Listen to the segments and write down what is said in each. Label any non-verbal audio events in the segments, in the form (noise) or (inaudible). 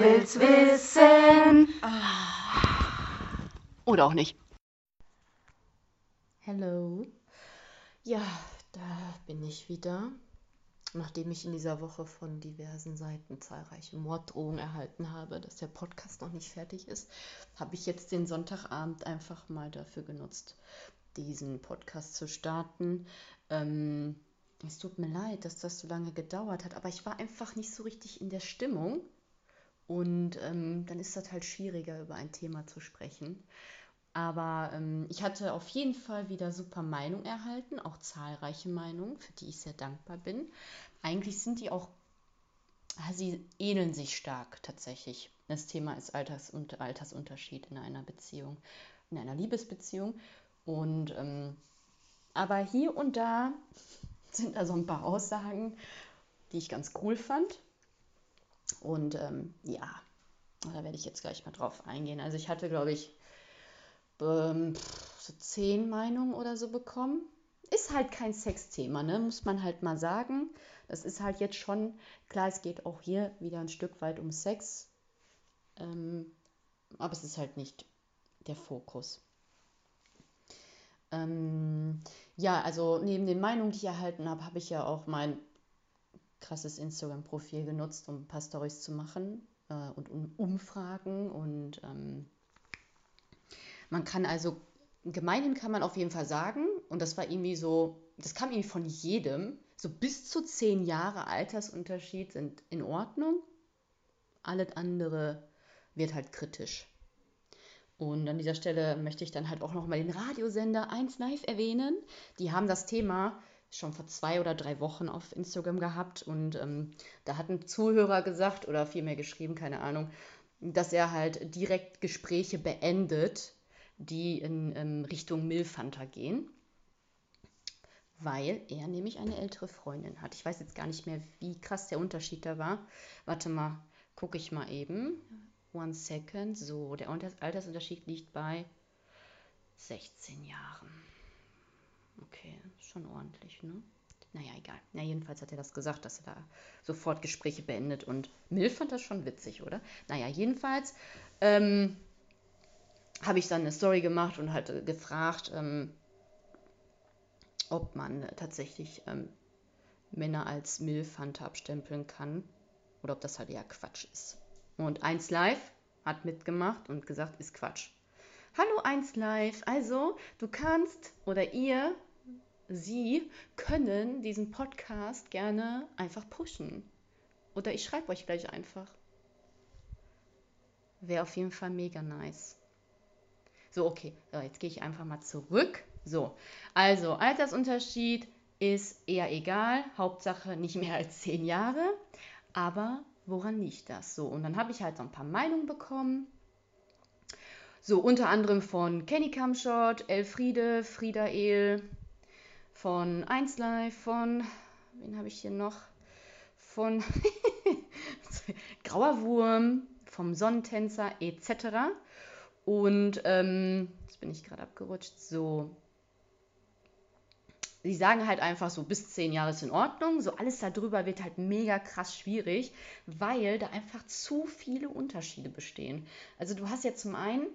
will's wissen. Oder auch nicht. Hallo. Ja, da bin ich wieder. Nachdem ich in dieser Woche von diversen Seiten zahlreiche Morddrohungen erhalten habe, dass der Podcast noch nicht fertig ist, habe ich jetzt den Sonntagabend einfach mal dafür genutzt, diesen Podcast zu starten. Ähm, es tut mir leid, dass das so lange gedauert hat, aber ich war einfach nicht so richtig in der Stimmung. Und ähm, dann ist das halt schwieriger, über ein Thema zu sprechen. Aber ähm, ich hatte auf jeden Fall wieder super Meinungen erhalten, auch zahlreiche Meinungen, für die ich sehr dankbar bin. Eigentlich sind die auch, ah, sie ähneln sich stark tatsächlich. Das Thema ist Alters- und Altersunterschied in einer Beziehung, in einer Liebesbeziehung. Und ähm, aber hier und da (laughs) sind da so ein paar Aussagen, die ich ganz cool fand. Und ähm, ja, da werde ich jetzt gleich mal drauf eingehen. Also ich hatte, glaube ich, ähm, so zehn Meinungen oder so bekommen. Ist halt kein Sexthema, ne? muss man halt mal sagen. Das ist halt jetzt schon, klar, es geht auch hier wieder ein Stück weit um Sex, ähm, aber es ist halt nicht der Fokus. Ähm, ja, also neben den Meinungen, die ich erhalten habe, habe ich ja auch mein krasses Instagram-Profil genutzt, um ein paar Stories zu machen äh, und um Umfragen und ähm, man kann also, gemeinhin kann man auf jeden Fall sagen, und das war irgendwie so, das kam irgendwie von jedem, so bis zu zehn Jahre Altersunterschied sind in Ordnung. Alles andere wird halt kritisch. Und an dieser Stelle möchte ich dann halt auch nochmal den Radiosender 1 Live erwähnen. Die haben das Thema schon vor zwei oder drei Wochen auf Instagram gehabt und ähm, da hat ein Zuhörer gesagt oder vielmehr geschrieben, keine Ahnung, dass er halt direkt Gespräche beendet, die in ähm, Richtung Milfanta gehen, weil er nämlich eine ältere Freundin hat. Ich weiß jetzt gar nicht mehr, wie krass der Unterschied da war. Warte mal, gucke ich mal eben. One second. So, der Altersunterschied liegt bei 16 Jahren. Okay, schon ordentlich, ne? Naja, egal. Na, jedenfalls hat er das gesagt, dass er da sofort Gespräche beendet. Und Milf fand das schon witzig, oder? Naja, jedenfalls ähm, habe ich dann eine Story gemacht und halt gefragt, ähm, ob man tatsächlich ähm, Männer als Milfhunter abstempeln kann oder ob das halt eher Quatsch ist. Und 1 Live hat mitgemacht und gesagt, ist Quatsch. Hallo 1 Live, also du kannst oder ihr, sie können diesen Podcast gerne einfach pushen. Oder ich schreibe euch gleich einfach. Wäre auf jeden Fall mega nice. So, okay, so, jetzt gehe ich einfach mal zurück. So, also Altersunterschied ist eher egal, Hauptsache nicht mehr als zehn Jahre. Aber woran liegt das? So, und dann habe ich halt so ein paar Meinungen bekommen. So, unter anderem von Kenny Kamschott, Elfriede, Frieda El, von 1Live, von, wen habe ich hier noch? Von (laughs) Grauer Wurm, vom Sonnentänzer etc. Und ähm, jetzt bin ich gerade abgerutscht. So. Sie sagen halt einfach so, bis zehn Jahre ist in Ordnung. So alles darüber wird halt mega krass schwierig, weil da einfach zu viele Unterschiede bestehen. Also du hast ja zum einen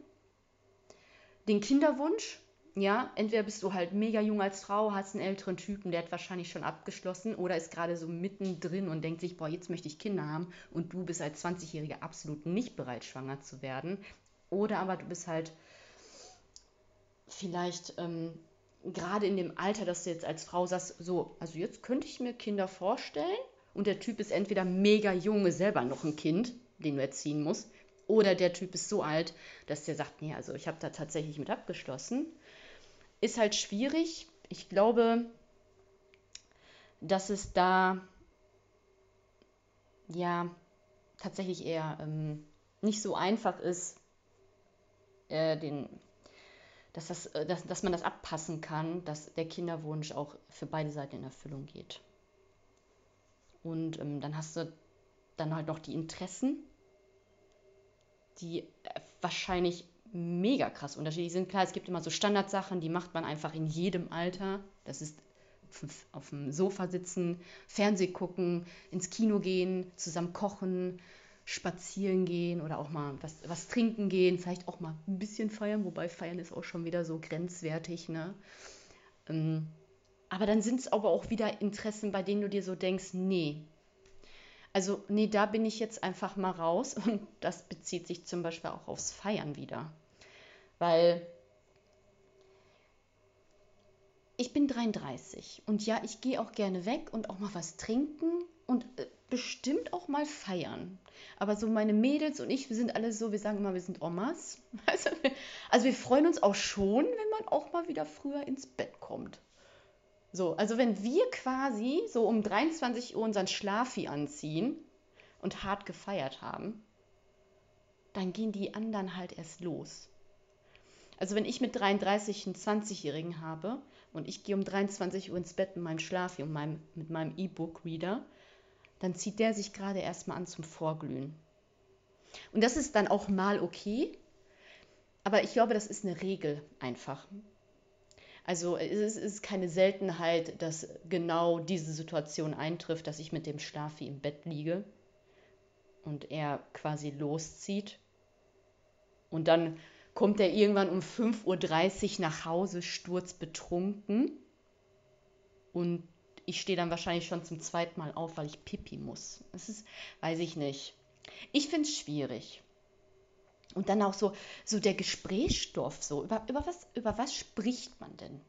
den Kinderwunsch. Ja, entweder bist du halt mega jung als Frau, hast einen älteren Typen, der hat wahrscheinlich schon abgeschlossen oder ist gerade so mittendrin und denkt sich, boah, jetzt möchte ich Kinder haben und du bist als 20-Jähriger absolut nicht bereit, schwanger zu werden. Oder aber du bist halt vielleicht ähm, gerade in dem Alter, dass du jetzt als Frau sagst, so, also jetzt könnte ich mir Kinder vorstellen und der Typ ist entweder mega jung, selber noch ein Kind, den du erziehen musst, oder der Typ ist so alt, dass der sagt, nee, also ich habe da tatsächlich mit abgeschlossen. Ist halt schwierig. Ich glaube, dass es da ja tatsächlich eher ähm, nicht so einfach ist, äh, den, dass, das, äh, dass, dass man das abpassen kann, dass der Kinderwunsch auch für beide Seiten in Erfüllung geht. Und ähm, dann hast du dann halt noch die Interessen, die äh, wahrscheinlich mega krass unterschiedlich sind. Klar, es gibt immer so Standardsachen, die macht man einfach in jedem Alter. Das ist auf dem Sofa sitzen, Fernseh gucken, ins Kino gehen, zusammen kochen, spazieren gehen oder auch mal was, was trinken gehen, vielleicht auch mal ein bisschen feiern, wobei feiern ist auch schon wieder so grenzwertig, ne? Ähm, aber dann sind es aber auch wieder Interessen, bei denen du dir so denkst, nee. Also, nee, da bin ich jetzt einfach mal raus (laughs) und das bezieht sich zum Beispiel auch aufs Feiern wieder. Weil ich bin 33 und ja, ich gehe auch gerne weg und auch mal was trinken und äh, bestimmt auch mal feiern. Aber so meine Mädels und ich, wir sind alle so, wir sagen immer, wir sind Omas. (laughs) Also, also wir freuen uns auch schon, wenn man auch mal wieder früher ins Bett kommt. So, also wenn wir quasi so um 23 Uhr unseren Schlafi anziehen und hart gefeiert haben, dann gehen die anderen halt erst los. Also wenn ich mit 33 einen 20-Jährigen habe und ich gehe um 23 Uhr ins Bett mit meinem Schlafi und meinem, mit meinem E-Book-Reader, dann zieht der sich gerade erstmal an zum Vorglühen. Und das ist dann auch mal okay, aber ich glaube, das ist eine Regel einfach. Also es ist keine Seltenheit, dass genau diese Situation eintrifft, dass ich mit dem Schlafi im Bett liege und er quasi loszieht. Und dann kommt er irgendwann um 5.30 Uhr nach Hause, sturzbetrunken. Und ich stehe dann wahrscheinlich schon zum zweiten Mal auf, weil ich pipi muss. Das ist, weiß ich nicht. Ich finde es schwierig. Und dann auch so, so der Gesprächsstoff, so, über, über, was, über was spricht man denn?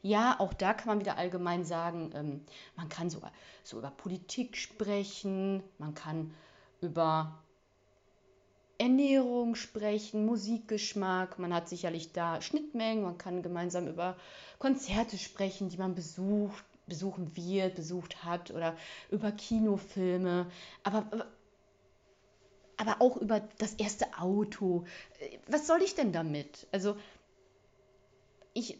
Ja, auch da kann man wieder allgemein sagen, ähm, man kann so, so über Politik sprechen, man kann über Ernährung sprechen, Musikgeschmack, man hat sicherlich da Schnittmengen, man kann gemeinsam über Konzerte sprechen, die man besucht, besuchen wird, besucht hat oder über Kinofilme, aber, aber auch über das erste Auto. Was soll ich denn damit? Also, ich,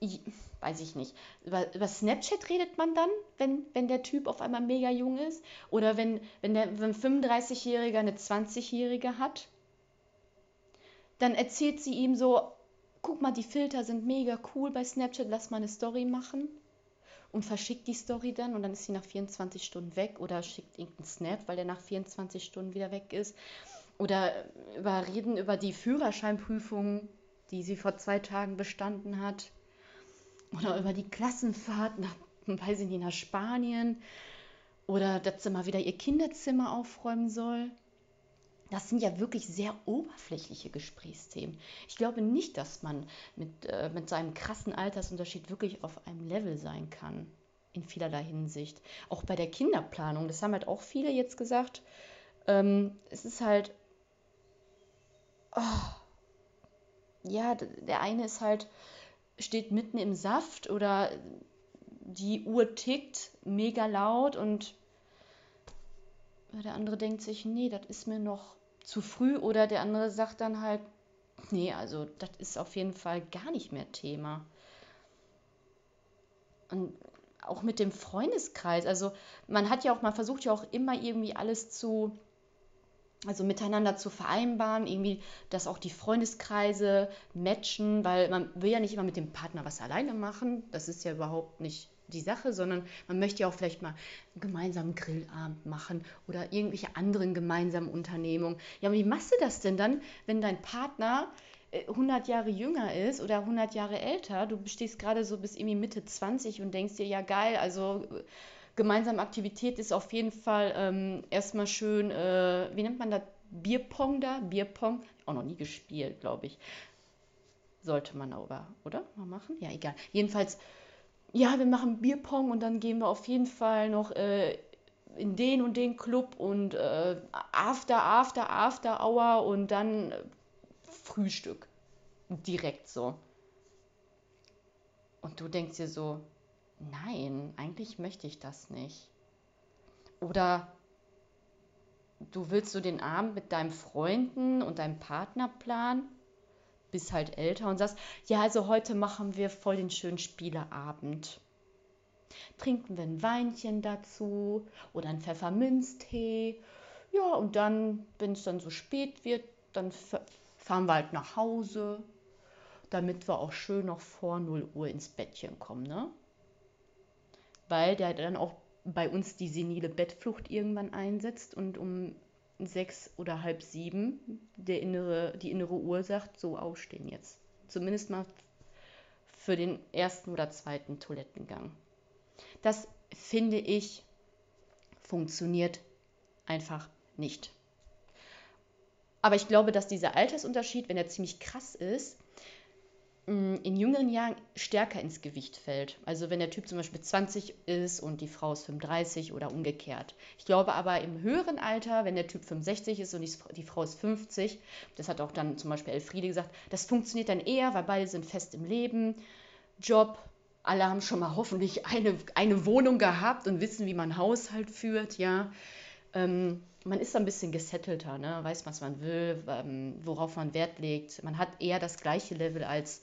ich weiß ich nicht. Über, über Snapchat redet man dann, wenn, wenn der Typ auf einmal mega jung ist? Oder wenn, wenn, der, wenn ein 35-Jähriger eine 20-Jährige hat? Dann erzählt sie ihm so, guck mal, die Filter sind mega cool bei Snapchat, lass mal eine Story machen und verschickt die Story dann und dann ist sie nach 24 Stunden weg oder schickt irgendeinen Snap, weil der nach 24 Stunden wieder weg ist. Oder über reden über die Führerscheinprüfung, die sie vor zwei Tagen bestanden hat. Oder über die Klassenfahrt nach, weiß ich nicht, nach Spanien. Oder dass sie mal wieder ihr Kinderzimmer aufräumen soll. Das sind ja wirklich sehr oberflächliche Gesprächsthemen. Ich glaube nicht, dass man mit, äh, mit seinem krassen Altersunterschied wirklich auf einem Level sein kann. In vielerlei Hinsicht. Auch bei der Kinderplanung, das haben halt auch viele jetzt gesagt. Ähm, es ist halt. Oh, ja, der eine ist halt, steht mitten im Saft oder die Uhr tickt mega laut und der andere denkt sich, nee, das ist mir noch zu früh oder der andere sagt dann halt, nee, also das ist auf jeden Fall gar nicht mehr Thema. Und auch mit dem Freundeskreis, also man hat ja auch, man versucht ja auch immer irgendwie alles zu, also miteinander zu vereinbaren, irgendwie, dass auch die Freundeskreise matchen, weil man will ja nicht immer mit dem Partner was alleine machen, das ist ja überhaupt nicht die Sache, sondern man möchte ja auch vielleicht mal einen gemeinsamen Grillabend machen oder irgendwelche anderen gemeinsamen Unternehmungen. Ja, aber wie machst du das denn dann, wenn dein Partner 100 äh, Jahre jünger ist oder 100 Jahre älter, du bestehst gerade so bis irgendwie Mitte 20 und denkst dir, ja geil, also äh, gemeinsame Aktivität ist auf jeden Fall ähm, erstmal schön, äh, wie nennt man das, Bierpong da? Bierpong, auch noch nie gespielt, glaube ich. Sollte man aber, oder? Mal machen? Ja, egal. Jedenfalls ja, wir machen Bierpong und dann gehen wir auf jeden Fall noch äh, in den und den Club und äh, After, After, After Hour und dann äh, Frühstück. Direkt so. Und du denkst dir so, nein, eigentlich möchte ich das nicht. Oder du willst so den Abend mit deinen Freunden und deinem Partner planen bist halt älter und sagst, ja, also heute machen wir voll den schönen Spieleabend. Trinken wir ein Weinchen dazu oder einen Pfefferminztee. Ja, und dann, wenn es dann so spät wird, dann fahren wir halt nach Hause, damit wir auch schön noch vor 0 Uhr ins Bettchen kommen, ne? Weil der dann auch bei uns die senile Bettflucht irgendwann einsetzt und um sechs oder halb sieben der innere, die innere Uhr sagt, so aufstehen jetzt. Zumindest mal für den ersten oder zweiten Toilettengang. Das finde ich funktioniert einfach nicht. Aber ich glaube, dass dieser Altersunterschied, wenn er ziemlich krass ist, in jüngeren Jahren stärker ins Gewicht fällt. Also wenn der Typ zum Beispiel 20 ist und die Frau ist 35 oder umgekehrt. Ich glaube aber im höheren Alter, wenn der Typ 65 ist und die, Frau ist 50, das hat auch dann zum Beispiel Elfriede gesagt, das funktioniert dann eher, weil beide sind fest im Leben, Job, alle haben schon mal hoffentlich eine, eine Wohnung gehabt und wissen, wie man Haushalt führt, ja. Ähm, man ist ein bisschen gesettelter, ne? weiß, was man will, ähm, worauf man Wert legt. Man hat eher das gleiche Level, als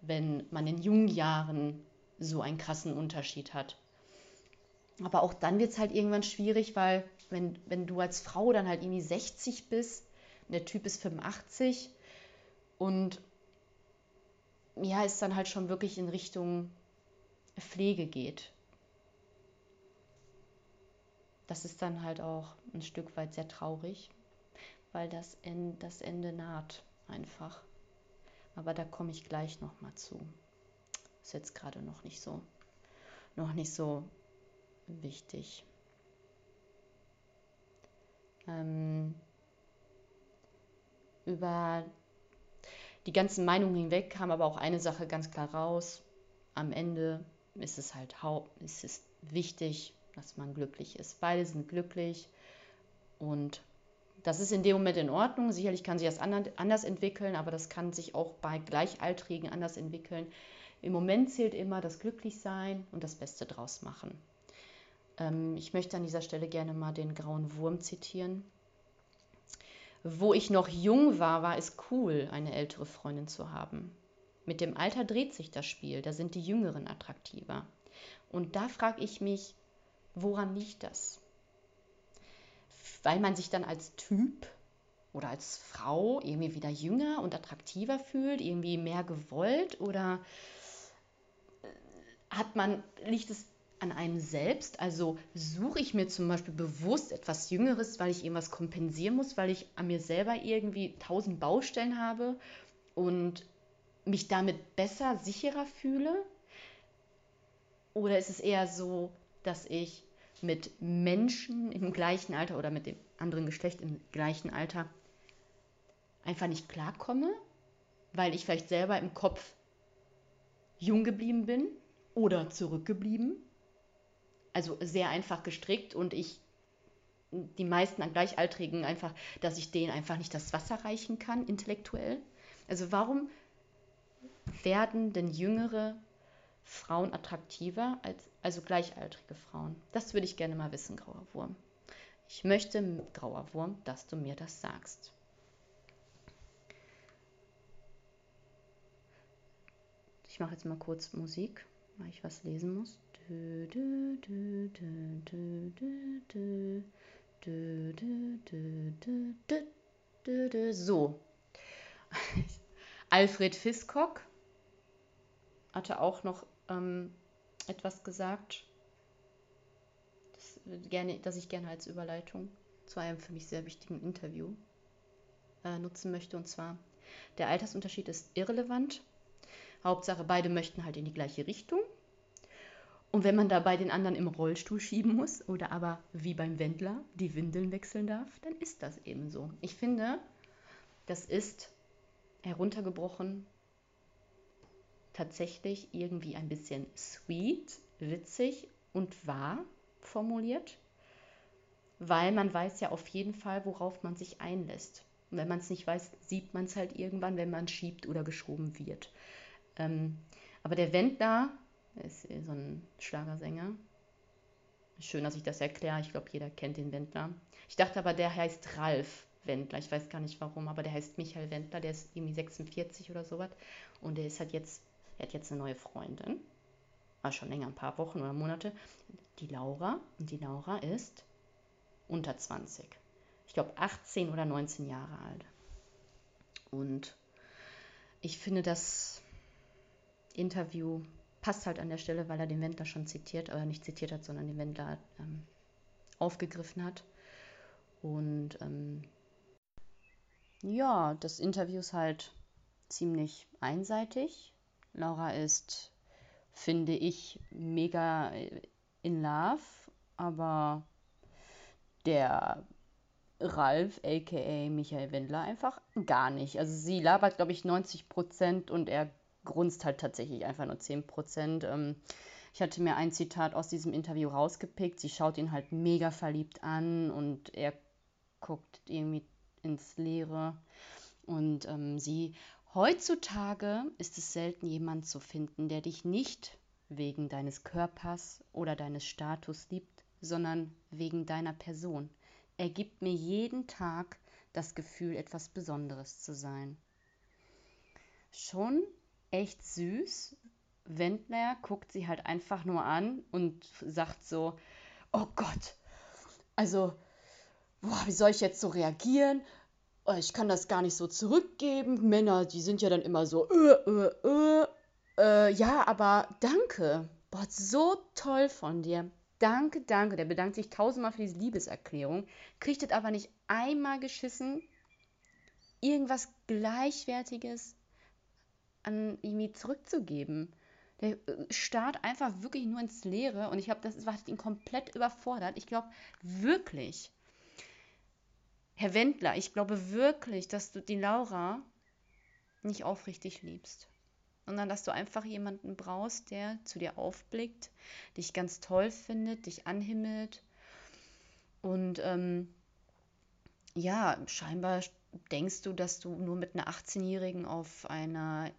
wenn man in jungen Jahren so einen krassen Unterschied hat. Aber auch dann wird es halt irgendwann schwierig, weil wenn, wenn du als Frau dann halt irgendwie 60 bist, der Typ ist 85 und ja, es dann halt schon wirklich in Richtung Pflege geht das ist dann halt auch ein Stück weit sehr traurig, weil das, Ende, das Ende naht einfach. Aber da komme ich gleich noch mal zu. Ist jetzt gerade noch nicht so, noch nicht so wichtig. Ähm, über die ganzen Meinungen hinweg kam aber auch eine Sache ganz klar raus. Am Ende ist es halt ist es wichtig, dass man glücklich ist. Beide sind glücklich und das ist in dem Moment in Ordnung. Sicherlich kann sich das anders entwickeln, aber das kann sich auch bei Gleichaltrigen anders entwickeln. Im Moment zählt immer das Glücklichsein und das Beste draus machen. Ähm, ich möchte an dieser Stelle gerne mal den grauen Wurm zitieren. Wo ich noch jung war, war es cool, eine ältere Freundin zu haben. Mit dem Alter dreht sich das Spiel, da sind die Jüngeren attraktiver. Und da frage ich mich, Woran liegt das? Weil man sich dann als Typ oder als Frau irgendwie wieder jünger und attraktiver fühlt, irgendwie mehr gewollt oder äh, hat man, liegt es an einem selbst? Also suche ich mir zum Beispiel bewusst etwas Jüngeres, weil ich irgendwas kompensieren muss, weil ich an mir selber irgendwie tausend Baustellen habe und mich damit besser, sicherer fühle? Oder ist es eher so, dass ich mit Menschen im gleichen Alter oder mit dem anderen Geschlecht im gleichen Alter einfach nicht klarkomme, weil ich vielleicht selber im Kopf jung geblieben bin oder zurückgeblieben. Also sehr einfach gestrickt und ich die meisten an Gleichaltrigen einfach, dass ich denen einfach nicht das Wasser reichen kann, intellektuell. Also warum werden denn Jüngere Frauen attraktiver als also gleichaltrige Frauen? Das würde ich gerne mal wissen, grauer Wurm. Ich möchte, grauer Wurm, dass du mir das sagst. Ich mache jetzt mal kurz Musik, weil ich was lesen muss. So. Alfred Fiscock hatte auch noch ähm, etwas gesagt, das, gerne, das ich gerne als Überleitung zu einem für mich sehr wichtigen Interview äh, nutzen möchte. Und zwar, der Altersunterschied ist irrelevant. Hauptsache, beide möchten halt in die gleiche Richtung. Und wenn man dabei den anderen im Rollstuhl schieben muss oder aber wie beim Wendler die Windeln wechseln darf, dann ist das eben so. Ich finde, das ist heruntergebrochen tatsächlich irgendwie ein bisschen sweet, witzig und wahr formuliert, weil man weiß ja auf jeden Fall, worauf man sich einlässt. Und wenn man es nicht weiß, sieht man es halt irgendwann, wenn man schiebt oder geschoben wird. Ähm, aber der Wendler ist so ein Schlagersänger. Schön, dass ich das erkläre. Ich glaube, jeder kennt den Wendler. Ich dachte aber, der heißt Ralf Wendler. Ich weiß gar nicht warum, aber der heißt Michael Wendler. Der ist irgendwie 46 oder sowas. Und der ist halt jetzt er hat jetzt eine neue Freundin, war schon länger, ein paar Wochen oder Monate, die Laura. Und die Laura ist unter 20. Ich glaube 18 oder 19 Jahre alt. Und ich finde, das Interview passt halt an der Stelle, weil er den Wendler schon zitiert, oder nicht zitiert hat, sondern den Wendler ähm, aufgegriffen hat. Und ähm, ja, das Interview ist halt ziemlich einseitig. Laura ist, finde ich, mega in love, aber der Ralf, aka Michael Wendler, einfach gar nicht. Also sie labert, glaube ich, 90 Prozent und er grunzt halt tatsächlich einfach nur 10 Prozent. Ähm, ich hatte mir ein Zitat aus diesem Interview rausgepickt. Sie schaut ihn halt mega verliebt an und er guckt irgendwie ins Leere. Und ähm, sie, heutzutage ist es selten jemand zu finden, der dich nicht wegen deines Körpers oder deines Status liebt, sondern wegen deiner Person. Er gibt mir jeden Tag das Gefühl, etwas Besonderes zu sein. Schon echt süß. Wendler guckt sie halt einfach nur an und sagt so, oh Gott, also, boah, wie soll ich jetzt so reagieren? Oh, ich kann das gar nicht so zurückgeben. Männer, die sind ja dann immer so, äh, äh, äh. Äh, ja, aber danke. Boah, so toll von dir. Danke, danke. Der bedankt sich tausendmal für diese Liebeserklärung, kriegt es aber nicht einmal geschissen, irgendwas Gleichwertiges an irgendwie zurückzugeben. Der äh, starrt einfach wirklich nur ins Leere und ich glaube, das hat ihn komplett überfordert. Ich glaube wirklich, Herr Wendler, ich glaube wirklich, dass du die Laura nicht aufrichtig liebst, sondern dass du einfach jemanden brauchst, der zu dir aufblickt, dich ganz toll findet, dich anhimmelt. Und ähm, ja, scheinbar denkst du, dass du nur mit einer 18-Jährigen auf einer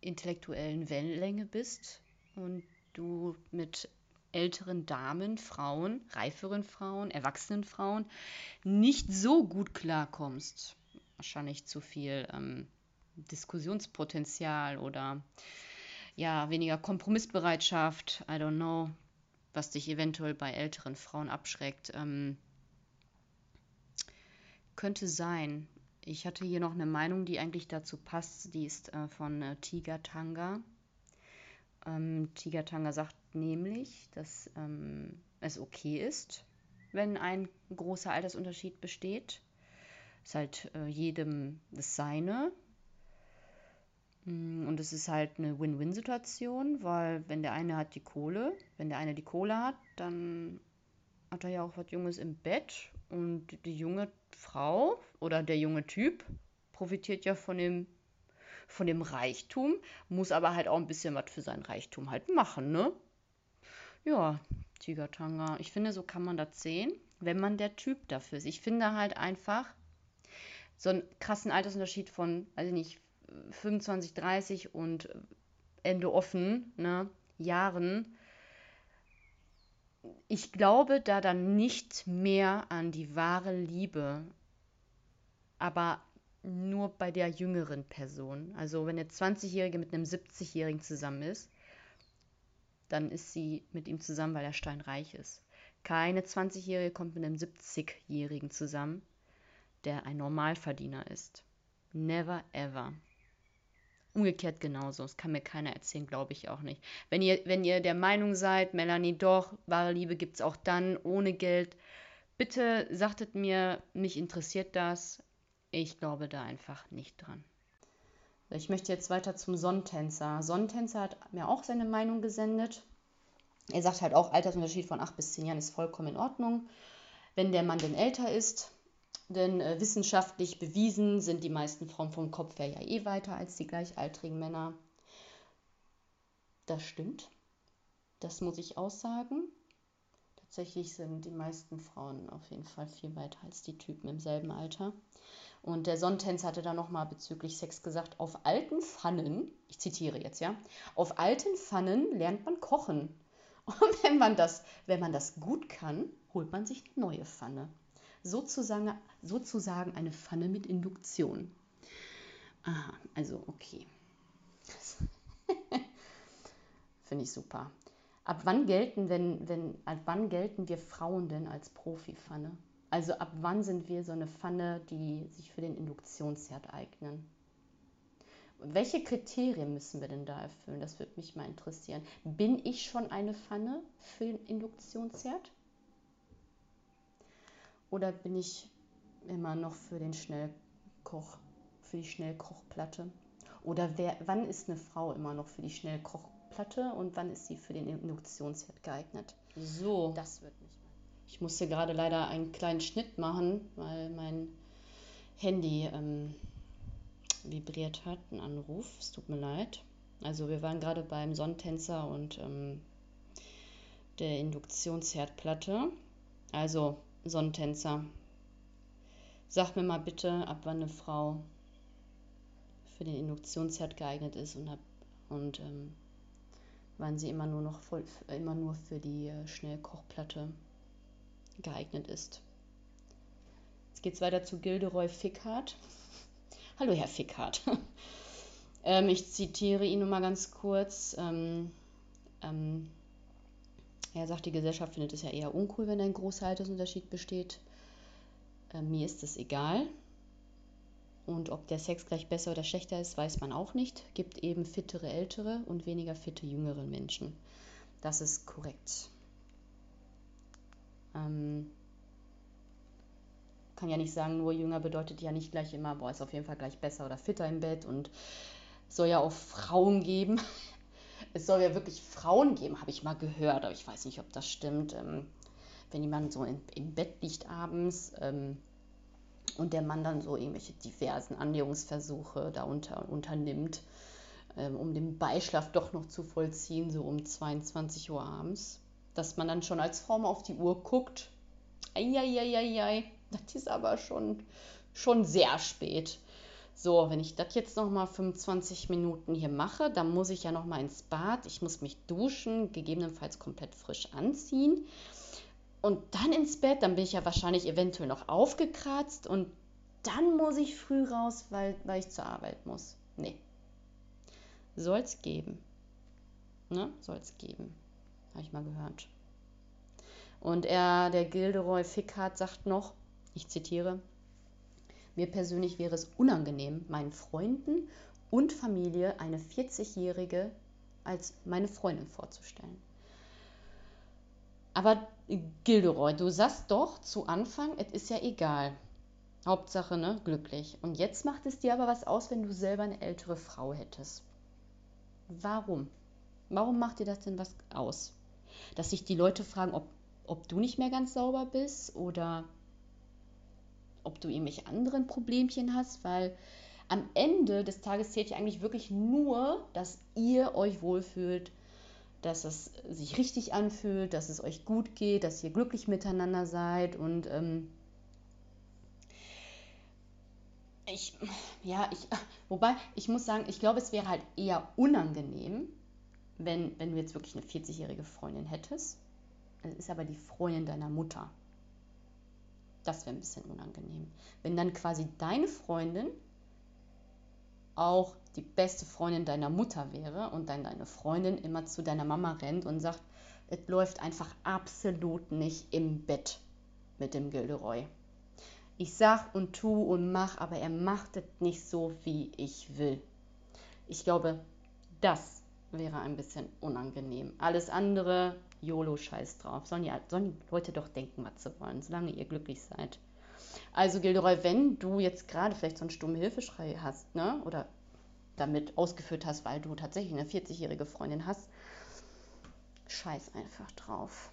intellektuellen Wellenlänge bist und du mit älteren Damen, Frauen, reiferen Frauen, erwachsenen Frauen nicht so gut klarkommst. Wahrscheinlich zu viel ähm, Diskussionspotenzial oder ja, weniger Kompromissbereitschaft, I don't know, was dich eventuell bei älteren Frauen abschreckt. Ähm, könnte sein. Ich hatte hier noch eine Meinung, die eigentlich dazu passt. Die ist äh, von äh, Tiger Tanga. Ähm, Tiger Tanga sagt nämlich, dass ähm, es okay ist, wenn ein großer Altersunterschied besteht. Ist halt äh, jedem das Seine. Mm, und es ist halt eine Win-Win-Situation, weil wenn der eine hat die Kohle, wenn der eine die Kohle hat, dann hat er ja auch was Junges im Bett und die junge Frau oder der junge Typ profitiert ja von dem von dem Reichtum, muss aber halt auch ein bisschen was für sein Reichtum halt machen, ne? Ja, Tigertanga. Ich finde, so kann man das sehen, wenn man der Typ dafür ist. Ich finde halt einfach so einen krassen Altersunterschied von, also nicht, 25, 30 und Ende offen, ne, Jahren. Ich glaube da dann nicht mehr an die wahre Liebe, aber nur bei der jüngeren Person. Also wenn eine 20-Jährige mit einem 70-Jährigen zusammen ist, dann ist sie mit ihm zusammen, weil er steinreich ist. Keine 20-Jährige kommt mit einem 70-Jährigen zusammen, der ein Normalverdiener ist. Never ever. Umgekehrt genauso. Das kann mir keiner erzählen, glaube ich auch nicht. Wenn ihr, wenn ihr der Meinung seid, Melanie, doch, wahre Liebe gibt es auch dann, ohne Geld, bitte sagtet mir, mich interessiert das. Ich glaube da einfach nicht dran. Ich möchte jetzt weiter zum Sonnentänzer. Sonnentänzer hat mir auch seine Meinung gesendet. Er sagt halt auch, Altersunterschied von 8 bis 10 Jahren ist vollkommen in Ordnung. Wenn der Mann denn älter ist, denn äh, wissenschaftlich bewiesen sind die meisten Frauen vom Kopf her ja eh weiter als die gleichaltrigen Männer. Das stimmt. Das muss ich aussagen. Tatsächlich sind die meisten Frauen auf jeden Fall viel weiter als die Typen im selben Alter. Und der Sonnentänzer hatte da nochmal bezüglich Sex gesagt, auf alten Pfannen, ich zitiere jetzt, ja, auf alten Pfannen lernt man kochen. (laughs) Und wenn man das, wenn man das gut kann, holt man sich eine neue Pfanne. Sozusagen, sozusagen eine Pfanne mit Induktion. Aha, also okay. (laughs) Finde ich super. Ab wann gelten, wenn, wenn, ab wann gelten wir Frauen denn als Profipfanne? Also ab wann sind wir so eine Pfanne, die sich für den Induktionsherd eignen? Welche Kriterien müssen wir denn da erfüllen? Das würde mich mal interessieren. Bin ich schon eine Pfanne für den Induktionsherd? Oder bin ich immer noch für den Schnellkoch, für die Schnellkochplatte? Oder wer, wann ist eine Frau immer noch für die Schnellkochplatte und wann ist sie für den Induktionsherd geeignet? So, das wird nicht mehr. Ich musste gerade leider einen kleinen Schnitt machen, weil mein Handy ähm, vibriert hat, ein Anruf. Es tut mir leid. Also wir waren gerade beim Sonnentänzer und ähm, der Induktionsherdplatte. Also Sonnentänzer. Sag mir mal bitte, ab wann eine Frau für den Induktionsherd geeignet ist und, hab, und ähm, wann sie immer nur noch voll, immer nur für die äh, Schnellkochplatte geeignet ist. Jetzt geht es weiter zu Gilderoy Fickhardt. Hallo, Herr Fickhardt. (laughs) ähm, ich zitiere ihn nur mal ganz kurz. Ähm, ähm, er sagt, die Gesellschaft findet es ja eher uncool, wenn ein großer Altersunterschied besteht. Äh, mir ist es egal. Und ob der Sex gleich besser oder schlechter ist, weiß man auch nicht. Gibt eben fittere ältere und weniger fitte jüngere Menschen. Das ist korrekt. Ähm, kann ja nicht sagen, nur jünger bedeutet ja nicht gleich immer, boah, ist auf jeden Fall gleich besser oder fitter im Bett und soll ja auch Frauen geben. (laughs) Es soll ja wirklich Frauen geben, habe ich mal gehört, aber ich weiß nicht, ob das stimmt. Ähm, wenn jemand so in, im Bett liegt abends, ähm, und der Mann dann so irgendwelche diversen Annäherungsversuche da unter, unternimmt, ähm, um den Beischlaf doch noch zu vollziehen, so um 22 Uhr abends, dass man dann schon als mal auf die Uhr guckt. Eieieiei, das ist aber schon, schon sehr spät. So, wenn ich das jetzt noch mal 25 Minuten hier mache, dann muss ich ja noch mal ins Bad, ich muss mich duschen, gegebenenfalls komplett frisch anziehen und dann ins Bett, dann bin ich ja wahrscheinlich eventuell noch aufgekratzt und dann muss ich früh raus, weil, weil ich zur Arbeit muss. Nee. Soll's geben. Ne? Soll's geben. Habe ich mal gehört. Und er, der Gilderoy Fickhardt, sagt noch, ich zitiere, mir persönlich wäre es unangenehm, meinen Freunden und Familie eine 40-Jährige als meine Freundin vorzustellen. Aber Gilderoy, du sagst doch zu Anfang, es ist ja egal. Hauptsache, ne, glücklich. Und jetzt macht es dir aber was aus, wenn du selber eine ältere Frau hättest. Warum? Warum macht dir das denn was aus? Dass sich die Leute fragen, ob, ob du nicht mehr ganz sauber bist oder ob du irgendwelche anderen Problemchen hast, weil am Ende des Tages zählt ja eigentlich wirklich nur, dass ihr euch wohlfühlt, dass es sich richtig anfühlt, dass es euch gut geht, dass ihr glücklich miteinander seid und ähm, ich, ja, ich, wobei, ich muss sagen, ich glaube, es wäre halt eher unangenehm, wenn, wenn du jetzt wirklich eine 40-jährige Freundin hättest. Das ist aber die Freundin deiner Mutter. Das wäre ein bisschen unangenehm. Wenn dann quasi deine Freundin auch die beste Freundin deiner Mutter wäre und dann deine Freundin immer zu deiner Mama rennt und sagt, es läuft einfach absolut nicht im Bett mit dem Gilderoy. Ich sag und tu und mach, aber er macht es nicht so, wie ich will. Ich glaube, das wäre ein bisschen unangenehm. Alles andere, YOLO, scheiß drauf. Sollen die, sollen die Leute doch denken, was sie wollen, solange ihr glücklich seid. Also Gilderoy, wenn du jetzt gerade vielleicht so einen stummen Hilfeschrei hast, ne, oder damit ausgeführt hast, weil du tatsächlich eine 40-jährige Freundin hast, scheiß einfach drauf.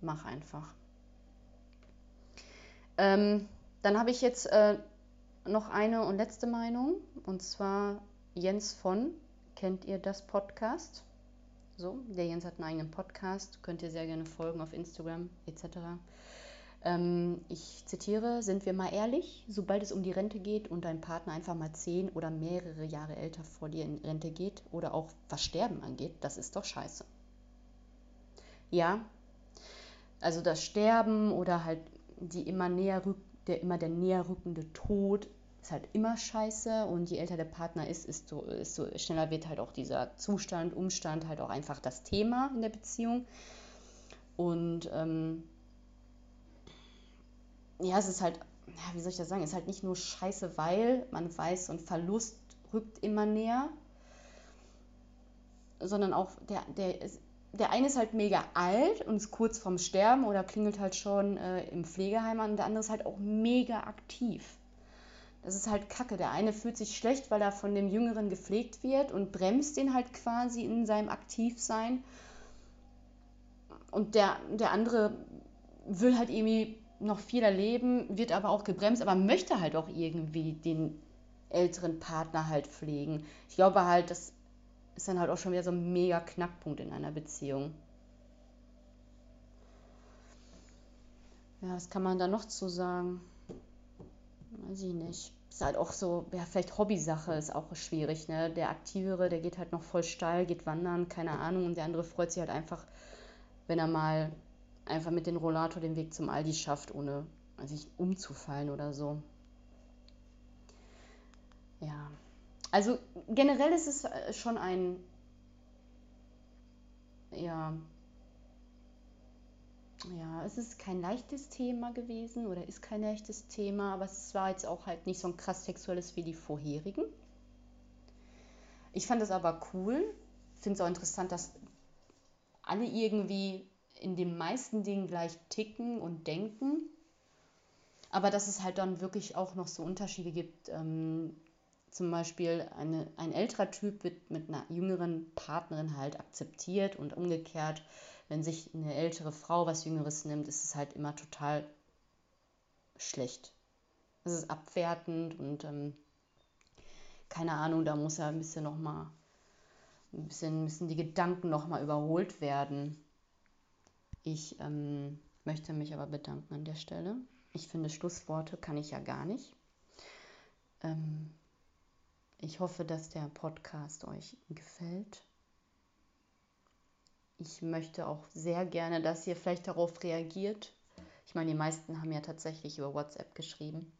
Mach einfach. Ähm, dann habe ich jetzt äh, noch eine und letzte Meinung, und zwar Jens von, kennt ihr das Podcast? So, der Jens hat einen eigenen Podcast, könnt ihr sehr gerne folgen auf Instagram etc. Ähm, ich zitiere, sind wir mal ehrlich, sobald es um die Rente geht und dein Partner einfach mal zehn oder mehrere Jahre älter vor dir in Rente geht oder auch was Sterben angeht, das ist doch scheiße. Ja, also das Sterben oder halt die immer näher der immer der näher rückende Tod ist halt immer scheiße und je älter der Partner ist, ist so, ist so schneller wird halt auch dieser Zustand, Umstand halt auch einfach das Thema in der Beziehung. Und ähm, ja, es ist halt, wie soll ich das sagen, es ist halt nicht nur scheiße, weil man weiß, so ein Verlust rückt immer näher, sondern auch der, der der eine ist halt mega alt und ist kurz vorm Sterben oder klingelt halt schon äh, im Pflegeheim an der andere ist halt auch mega aktiv. Das ist halt kacke. Der eine fühlt sich schlecht, weil er von dem Jüngeren gepflegt wird und bremst den halt quasi in seinem Aktivsein. Und der, der andere will halt irgendwie noch viel erleben, wird aber auch gebremst, aber möchte halt auch irgendwie den älteren Partner halt pflegen. Ich glaube halt, das ist dann halt auch schon wieder so ein mega Knackpunkt in einer Beziehung. Ja, was kann man da noch zu sagen? Weiß ich nicht. Ist halt auch so, ja, vielleicht Hobbysache ist auch schwierig, ne? Der Aktivere, der geht halt noch voll steil, geht wandern, keine Ahnung, und der andere freut sich halt einfach, wenn er mal einfach mit dem Rollator den Weg zum Aldi schafft, ohne sich umzufallen oder so. Ja. Also generell ist es äh, schon ein, ja, ja, es ist kein leichtes Thema gewesen oder ist kein leichtes Thema, aber es war jetzt auch halt nicht so ein krass sexuelles wie die vorherigen. Ich fand es aber cool, finde es auch interessant, dass alle irgendwie in den meisten Dingen gleich ticken und denken, aber dass es halt dann wirklich auch noch so Unterschiede gibt. Ähm, zum Beispiel eine, ein älterer Typ wird mit einer jüngeren Partnerin halt akzeptiert und umgekehrt, wenn sich eine ältere Frau was Jüngeres nimmt, ist es halt immer total schlecht. Es ist abwertend und ähm, keine Ahnung, da muss ja ein bisschen nochmal, ein bisschen müssen die Gedanken nochmal überholt werden. Ich ähm, möchte mich aber bedanken an der Stelle. Ich finde, Schlussworte kann ich ja gar nicht. Ähm, ich hoffe, dass der Podcast euch gefällt. Ich möchte auch sehr gerne, dass ihr vielleicht darauf reagiert. Ich meine, die meisten haben ja tatsächlich über WhatsApp geschrieben.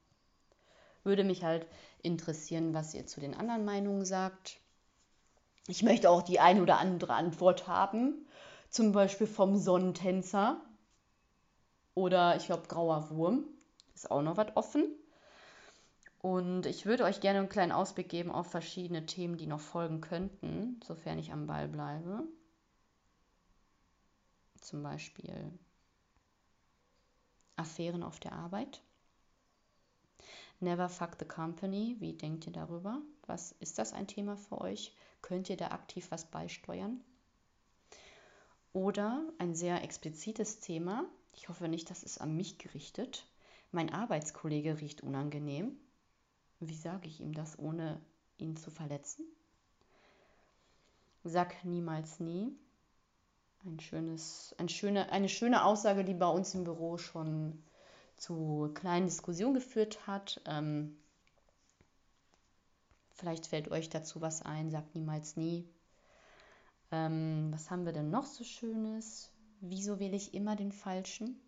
Würde mich halt interessieren, was ihr zu den anderen Meinungen sagt. Ich möchte auch die eine oder andere Antwort haben zum Beispiel vom Sonnentänzer oder ich glaube Grauer Wurm. Ist auch noch was offen. Und ich würde euch gerne einen kleinen Ausblick geben auf verschiedene Themen, die noch folgen könnten, sofern ich am Ball bleibe. Zum Beispiel Affären auf der Arbeit. Never fuck the company. Wie denkt ihr darüber? Was ist das ein Thema für euch? Könnt ihr da aktiv was beisteuern? Oder ein sehr explizites Thema, ich hoffe nicht, das ist an mich gerichtet. Mein Arbeitskollege riecht unangenehm. Wie sage ich ihm das, ohne ihn zu verletzen? Sag niemals nie. Ein schönes, ein schöne, eine schöne Aussage, die bei uns im Büro schon zu kleinen Diskussionen geführt hat. Ähm, vielleicht fällt euch dazu was ein. Sagt niemals nie. Ähm, was haben wir denn noch so Schönes? Wieso wähle ich immer den Falschen?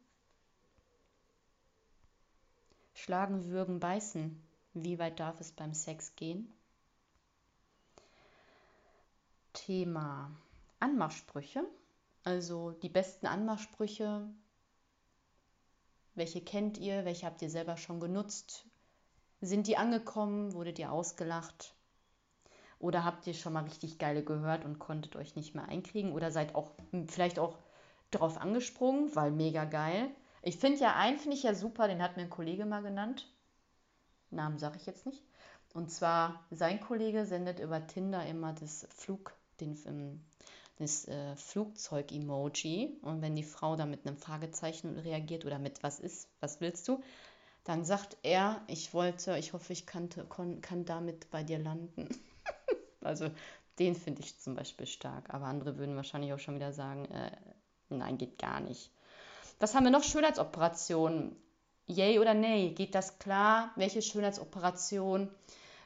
Schlagen, würgen, beißen. Wie weit darf es beim Sex gehen? Thema Anmachsprüche. Also die besten Anmachsprüche. Welche kennt ihr? Welche habt ihr selber schon genutzt? Sind die angekommen? Wurdet ihr ausgelacht? Oder habt ihr schon mal richtig geile gehört und konntet euch nicht mehr einkriegen? Oder seid auch hm, vielleicht auch drauf angesprungen, weil mega geil. Ich finde ja einen, finde ich ja super, den hat mir ein Kollege mal genannt. Namen sage ich jetzt nicht. Und zwar, sein Kollege sendet über Tinder immer das Flug, den, ähm, das äh, Flugzeug-Emoji. Und wenn die Frau da mit einem Fragezeichen reagiert oder mit was ist, was willst du, dann sagt er, ich wollte, ich hoffe, ich kann, kann damit bei dir landen. (laughs) Also den finde ich zum Beispiel stark. Aber andere würden wahrscheinlich auch schon wieder sagen, äh, nein, geht gar nicht. Was haben wir noch? Schönheitsoperationen. Yay oder nay? Geht das klar? Welche Schönheitsoperationen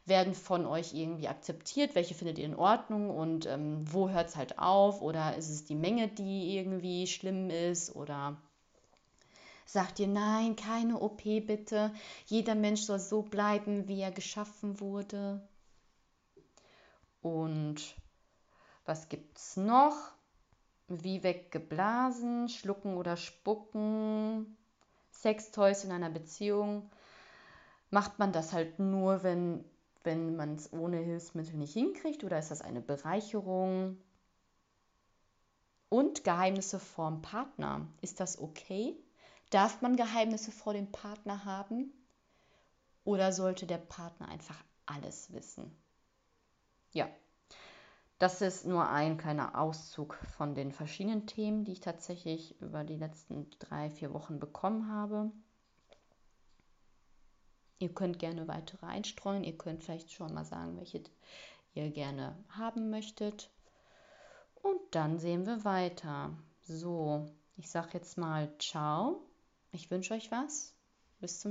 werden von euch irgendwie akzeptiert? Welche findet ihr in Ordnung? Und ähm, wo hört es halt auf? Oder ist es die Menge, die irgendwie schlimm ist? Oder sagt ihr, nein, keine OP bitte. Jeder Mensch soll so bleiben, wie er geschaffen wurde. Und was gibt es noch? Wie weggeblasen, schlucken oder spucken, Sextoys in einer Beziehung. Macht man das halt nur, wenn, wenn man es ohne Hilfsmittel nicht hinkriegt oder ist das eine Bereicherung? Und Geheimnisse vorm Partner. Ist das okay? Darf man Geheimnisse vor dem Partner haben? Oder sollte der Partner einfach alles wissen? Ja, das ist nur ein kleiner Auszug von den verschiedenen Themen, die ich tatsächlich über die letzten drei, vier Wochen bekommen habe. Ihr könnt gerne weitere einstreuen. Ihr könnt vielleicht schon mal sagen, welche ihr gerne haben möchtet. Und dann sehen wir weiter. So, ich sage jetzt mal ciao. Ich wünsche euch was. Bis zum